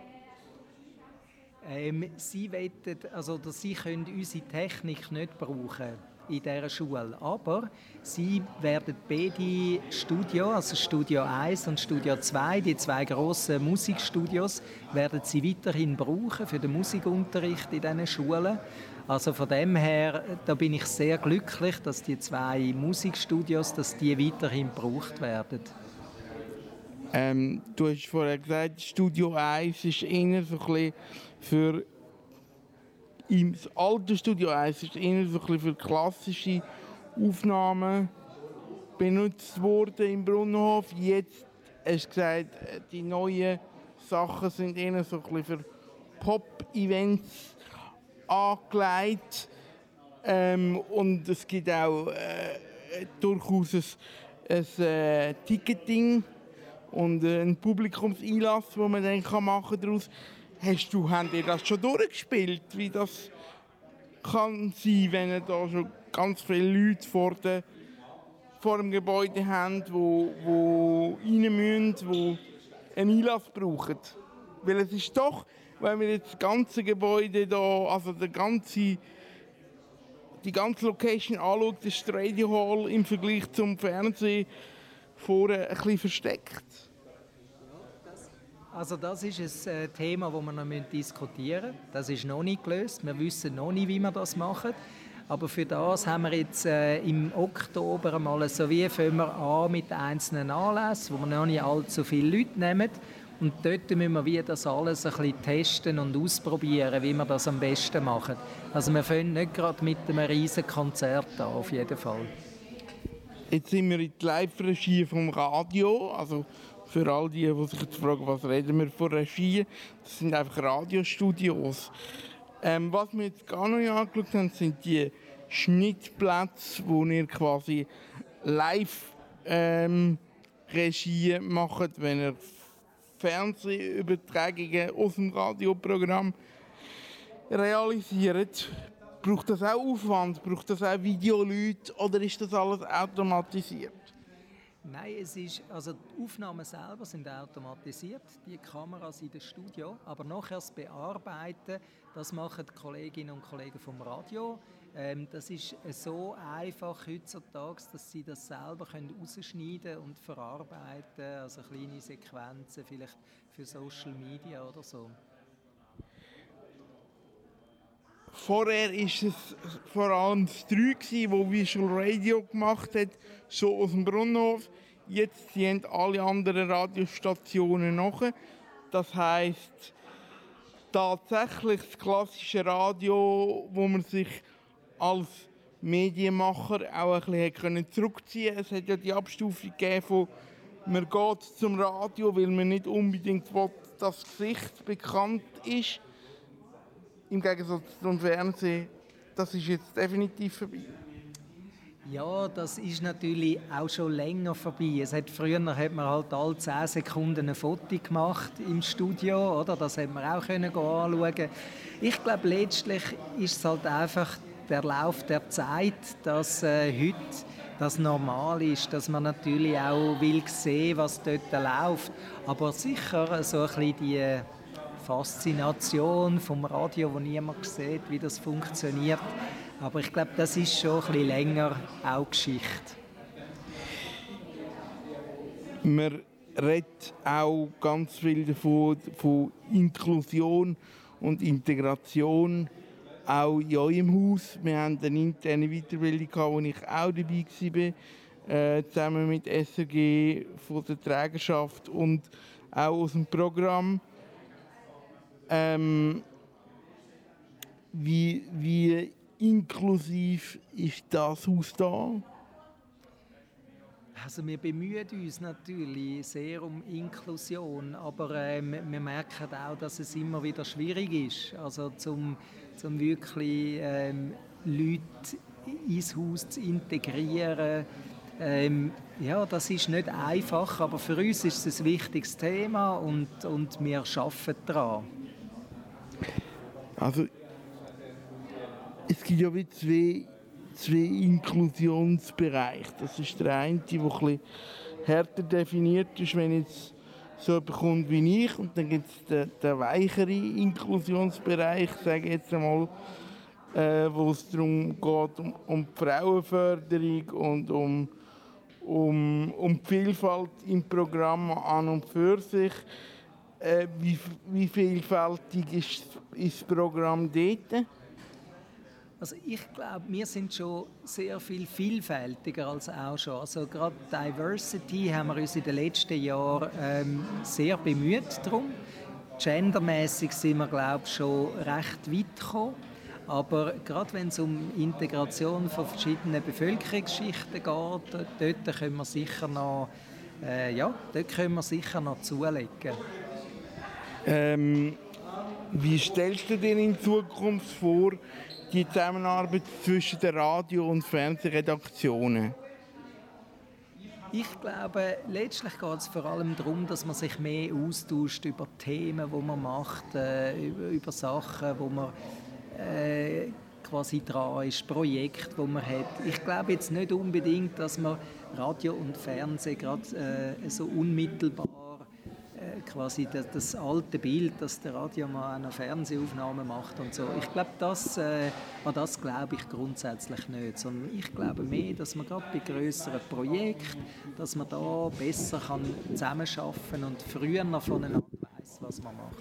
Ähm, sie, wollen, also, sie können unsere Technik nicht brauchen in dieser Schule. Aber sie werden beide Studio, also Studio 1 und Studio 2, die zwei grossen Musikstudios, werden sie weiterhin brauchen für den Musikunterricht in diesen Schulen. Also von dem her, da bin ich sehr glücklich, dass die zwei Musikstudios, dass die weiterhin gebraucht werden. Ähm, du hast vorher gesagt, Studio 1 ist eher so für im alten Studio 1 ist eher so für klassische Aufnahmen benutzt worden im Brunnenhof. Jetzt hast du gesagt, die neuen Sachen sind eher so für Pop-Events angelegt. Ähm, und es gibt auch äh, durchaus ein, ein äh, Ticketing und äh, ein Publikumseinlass, den man dann kann machen daraus. Hast du, habt ihr das schon durchgespielt, wie das kann sein, wenn da schon ganz viele Leute vor, der, vor dem Gebäude habt, wo, wo rein müssen, die einen Einlass brauchen? Weil es ist doch, wenn wir jetzt das ganze Gebäude da, also der ganze, die ganze Location anschaut, ist die Radio Hall im Vergleich zum Fernsehen vorne ein versteckt. Also das ist ein äh, Thema, das wir noch diskutieren müssen. Das ist noch nicht gelöst. Wir wissen noch nicht, wie wir das machen. Aber für das haben wir jetzt äh, im Oktober mal so wie fangen wir an mit einzelnen Anlässen, wo wir noch nicht allzu viele Leute nehmen. Und dort müssen wir wie das alles ein bisschen testen und ausprobieren, wie wir das am besten machen. Also wir fangen nicht gerade mit einem riesen Konzert an, auf jeden Fall. Jetzt sind wir in der Live-Regie vom Radio, also für all die, die sich jetzt fragen, was reden wir von Regie, das sind einfach Radiostudios. Ähm, was wir jetzt gar noch nicht angeschaut haben, sind die Schnittplätze, wo ihr quasi live ähm, Regie macht, wenn ihr Fernsehübertragungen aus dem Radioprogramm realisiert. Braucht das auch Aufwand? Braucht das auch Videoleute? Oder ist das alles automatisiert? Nein, es ist, also die Aufnahmen selber sind automatisiert, die Kameras in dem Studio, aber nachher das Bearbeiten, das machen die Kolleginnen und Kollegen vom Radio. Ähm, das ist so einfach heutzutage, dass sie das selber können rausschneiden und verarbeiten, also kleine Sequenzen, vielleicht für Social Media oder so. Vorher war es vor allem das 3, das Visual Radio gemacht hat, so aus dem Brunnenhof. Jetzt ziehen alle anderen Radiostationen nach. Das heisst, tatsächlich das klassische Radio, wo man sich als Medienmacher auch ein bisschen zurückziehen konnte. Es hat ja die Abstufung gegeben von man geht zum Radio, weil man nicht unbedingt will, dass das Gesicht bekannt ist im Gegensatz zum Fernsehen, das ist jetzt definitiv vorbei. Ja, das ist natürlich auch schon länger vorbei. Es hat, früher hat man halt alle 10 Sekunden ein Foto gemacht im Studio, oder? Das hat man auch können anschauen. Ich glaube, letztlich ist es halt einfach der Lauf der Zeit, dass äh, heute das normal ist, dass man natürlich auch will sehen, was dort läuft. Aber sicher so ein bisschen die Faszination vom Radio, wo niemand sieht, wie das funktioniert. Aber ich glaube, das ist schon ein bisschen länger auch Geschichte. Man redet auch ganz viel davon, von Inklusion und Integration, auch in eurem Haus. Wir haben eine interne Weiterbildung, wo ich auch dabei war, äh, zusammen mit SRG von der Trägerschaft und auch aus dem Programm. Ähm, wie, wie inklusiv ist das Haus da? Also wir bemühen uns natürlich sehr um Inklusion, aber äh, wir merken auch, dass es immer wieder schwierig ist, also zum, zum wirklich ähm, Leute ins Haus zu integrieren. Ähm, ja, das ist nicht einfach, aber für uns ist es ein wichtiges Thema und, und wir arbeiten daran. Also, es gibt ja wie zwei, zwei Inklusionsbereiche. Das ist der eine, der etwas härter definiert ist, wenn jetzt so jemand kommt wie ich. Und dann gibt es den, den weicheren Inklusionsbereich, sage ich jetzt einmal, äh, wo es darum geht, um, um die Frauenförderung und um, um, um die Vielfalt im Programm an und für sich. Äh, wie, wie vielfältig ist, ist das Programm dort? Also ich glaube, wir sind schon sehr viel vielfältiger als auch schon. Also gerade Diversity haben wir uns in den letzten Jahren ähm, sehr bemüht drum. Gendermäßig sind wir glaube ich, schon recht weit gekommen. Aber gerade wenn es um Integration von verschiedenen Bevölkerungsschichten geht, dort können wir sicher noch, äh, ja, dort können wir sicher noch zulegen. Ähm, wie stellst du dir in Zukunft vor, die Zusammenarbeit zwischen den Radio- und Fernsehredaktionen? Ich glaube, letztlich geht es vor allem darum, dass man sich mehr austauscht über Themen, die man macht, äh, über, über, Sachen, wo man äh, quasi dran ist, Projekte, wo man hat. Ich glaube jetzt nicht unbedingt, dass man Radio und Fernsehen gerade äh, so unmittelbar quasi das, das, alte Bild, dass der Radiomann eine Fernsehaufnahme macht und so. Ich glaube, das, äh, das glaube ich grundsätzlich nicht, sondern ich glaube mehr, dass man gerade bei größeren Projekten, dass man da besser kann zusammenarbeiten und früher noch voneinander weiß, was man macht.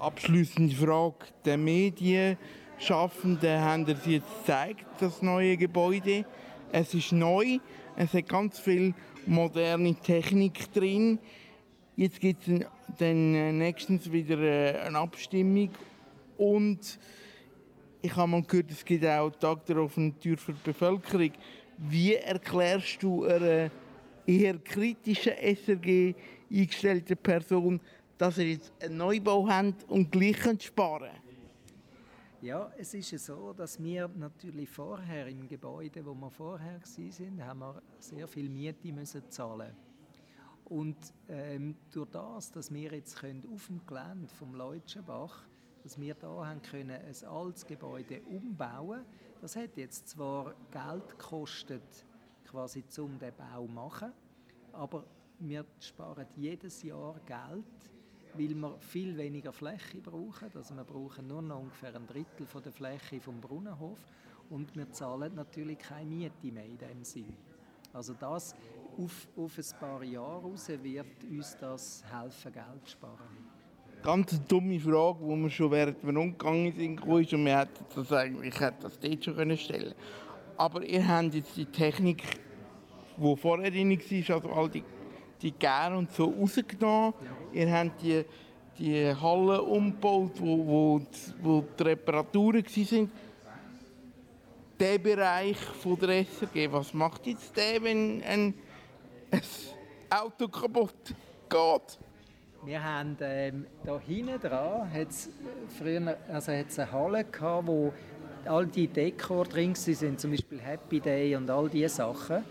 Abschließende Frage der Medienschaffenden haben Sie jetzt gezeigt, das neue Gebäude. Es ist neu, es hat ganz viel moderne Technik drin. Jetzt gibt es dann äh, nächstens wieder äh, eine Abstimmung und ich habe mal gehört, es gibt auch Tag der offenen Tür für die Bevölkerung. Wie erklärst du einer eher kritischen SRG eingestellten Person, dass ihr jetzt einen Neubau habt und gleich sparen? Ja, es ist so, dass wir natürlich vorher im Gebäude, wo wir vorher waren, haben wir sehr viel Miete müssen zahlen und ähm, durch das, dass wir jetzt können auf dem Gelände vom Leutschenbach, dass wir da haben können ein altes Gebäude umbauen, das hat jetzt zwar Geld gekostet, quasi zum den Bau zu machen, aber wir sparen jedes Jahr Geld, weil wir viel weniger Fläche brauchen. Also wir brauchen nur noch ungefähr ein Drittel von der Fläche vom Brunnenhof und wir zahlen natürlich keine Miete mehr in dem Sinn. Also das auf, auf ein paar Jahre raus wird uns das helfen, Geld zu sparen. Ganz eine dumme Frage, die wir schon während wir umgegangen sind, ist und wir hätten das eigentlich hätte das dort schon können stellen Aber ihr habt jetzt die Technik, die vorher drin war, also all die, die Gäre und so rausgenommen. Ja. Ihr habt die, die Halle umgebaut, wo, wo, wo die Reparaturen waren der Bereich von der SRG, was macht jetzt der, wenn ein, ein Auto kaputt geht? Wir haben ähm, da hinten dran hat's früher also hat's eine Halle gehabt, wo all die Dekor drin sind, zum Beispiel Happy Day und all diese Sachen.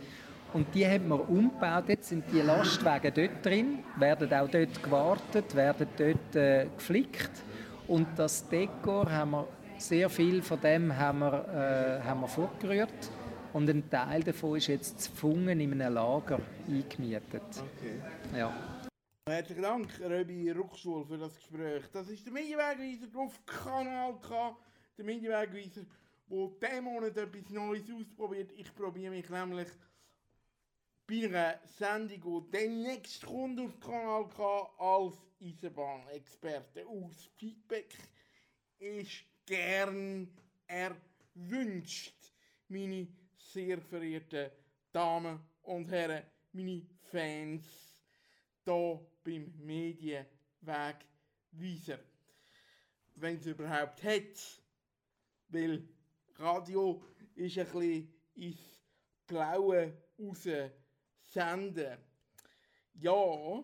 Und die haben wir umgebaut. Jetzt sind die Lastwagen dort drin, werden auch dort gewartet, werden dort äh, geflickt. Und das Dekor haben wir sehr viel von dem haben wir, äh, haben wir fortgerührt und ein Teil davon ist jetzt zu Fungen in einem Lager eingemietet. Okay. Ja. Herzlichen Dank, Röbi Ruckschwul, für das Gespräch. Das ist der Medienwegweiser auf Kanal K. Der Medienwegweiser, der diesen Monat etwas Neues ausprobiert. Ich probiere mich nämlich bei einer Sendung, die demnächst kommt auf Kanal K als Eisenbahnexperte aus Feedback ist gern erwünscht, meine sehr verehrten Damen und Herren, meine Fans, hier beim Medienwegweiser. Wenn es überhaupt hat, weil Radio ist ein bisschen ins Blaue raus senden. Ja,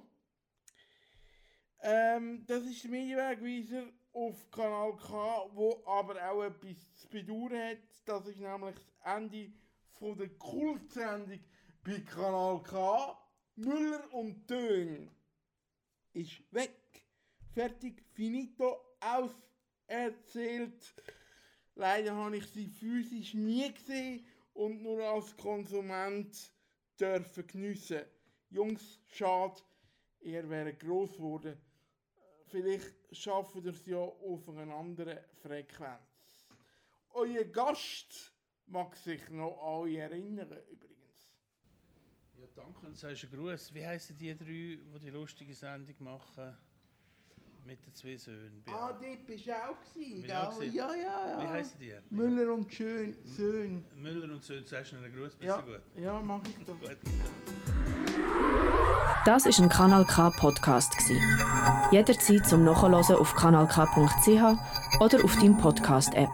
ähm, das ist der Medienwegweiser auf Kanal K, wo aber auch etwas zu bedauern hat. Das ist nämlich das Ende von der Kultsendung bei Kanal K. Müller und Tön ist weg. Fertig, finito, auserzählt. Leider habe ich sie physisch nie gesehen und nur als Konsument dürfen geniessen. Jungs, schade, ihr wäre groß geworden vielleicht schaffen wir es ja auf einer anderen Frequenz. Euer Gast mag sich noch an euch erinnern, übrigens. Ja, danke und sagst einen Gruß. Wie heißen die drei, die die lustige Sendung machen? Mit den zwei Söhnen. Ah, dort bist du auch gewesen. Ja, ja, ja, Wie heißen die? Müller und Schön, Söhne. Müller und Söhne, sagst du einen Gruß? Bist ja. gut? Ja, mach ich doch. Gut. Das ist ein Kanal K Podcast Jederzeit zum Nachhören auf kanalk.ch oder auf deinem Podcast App.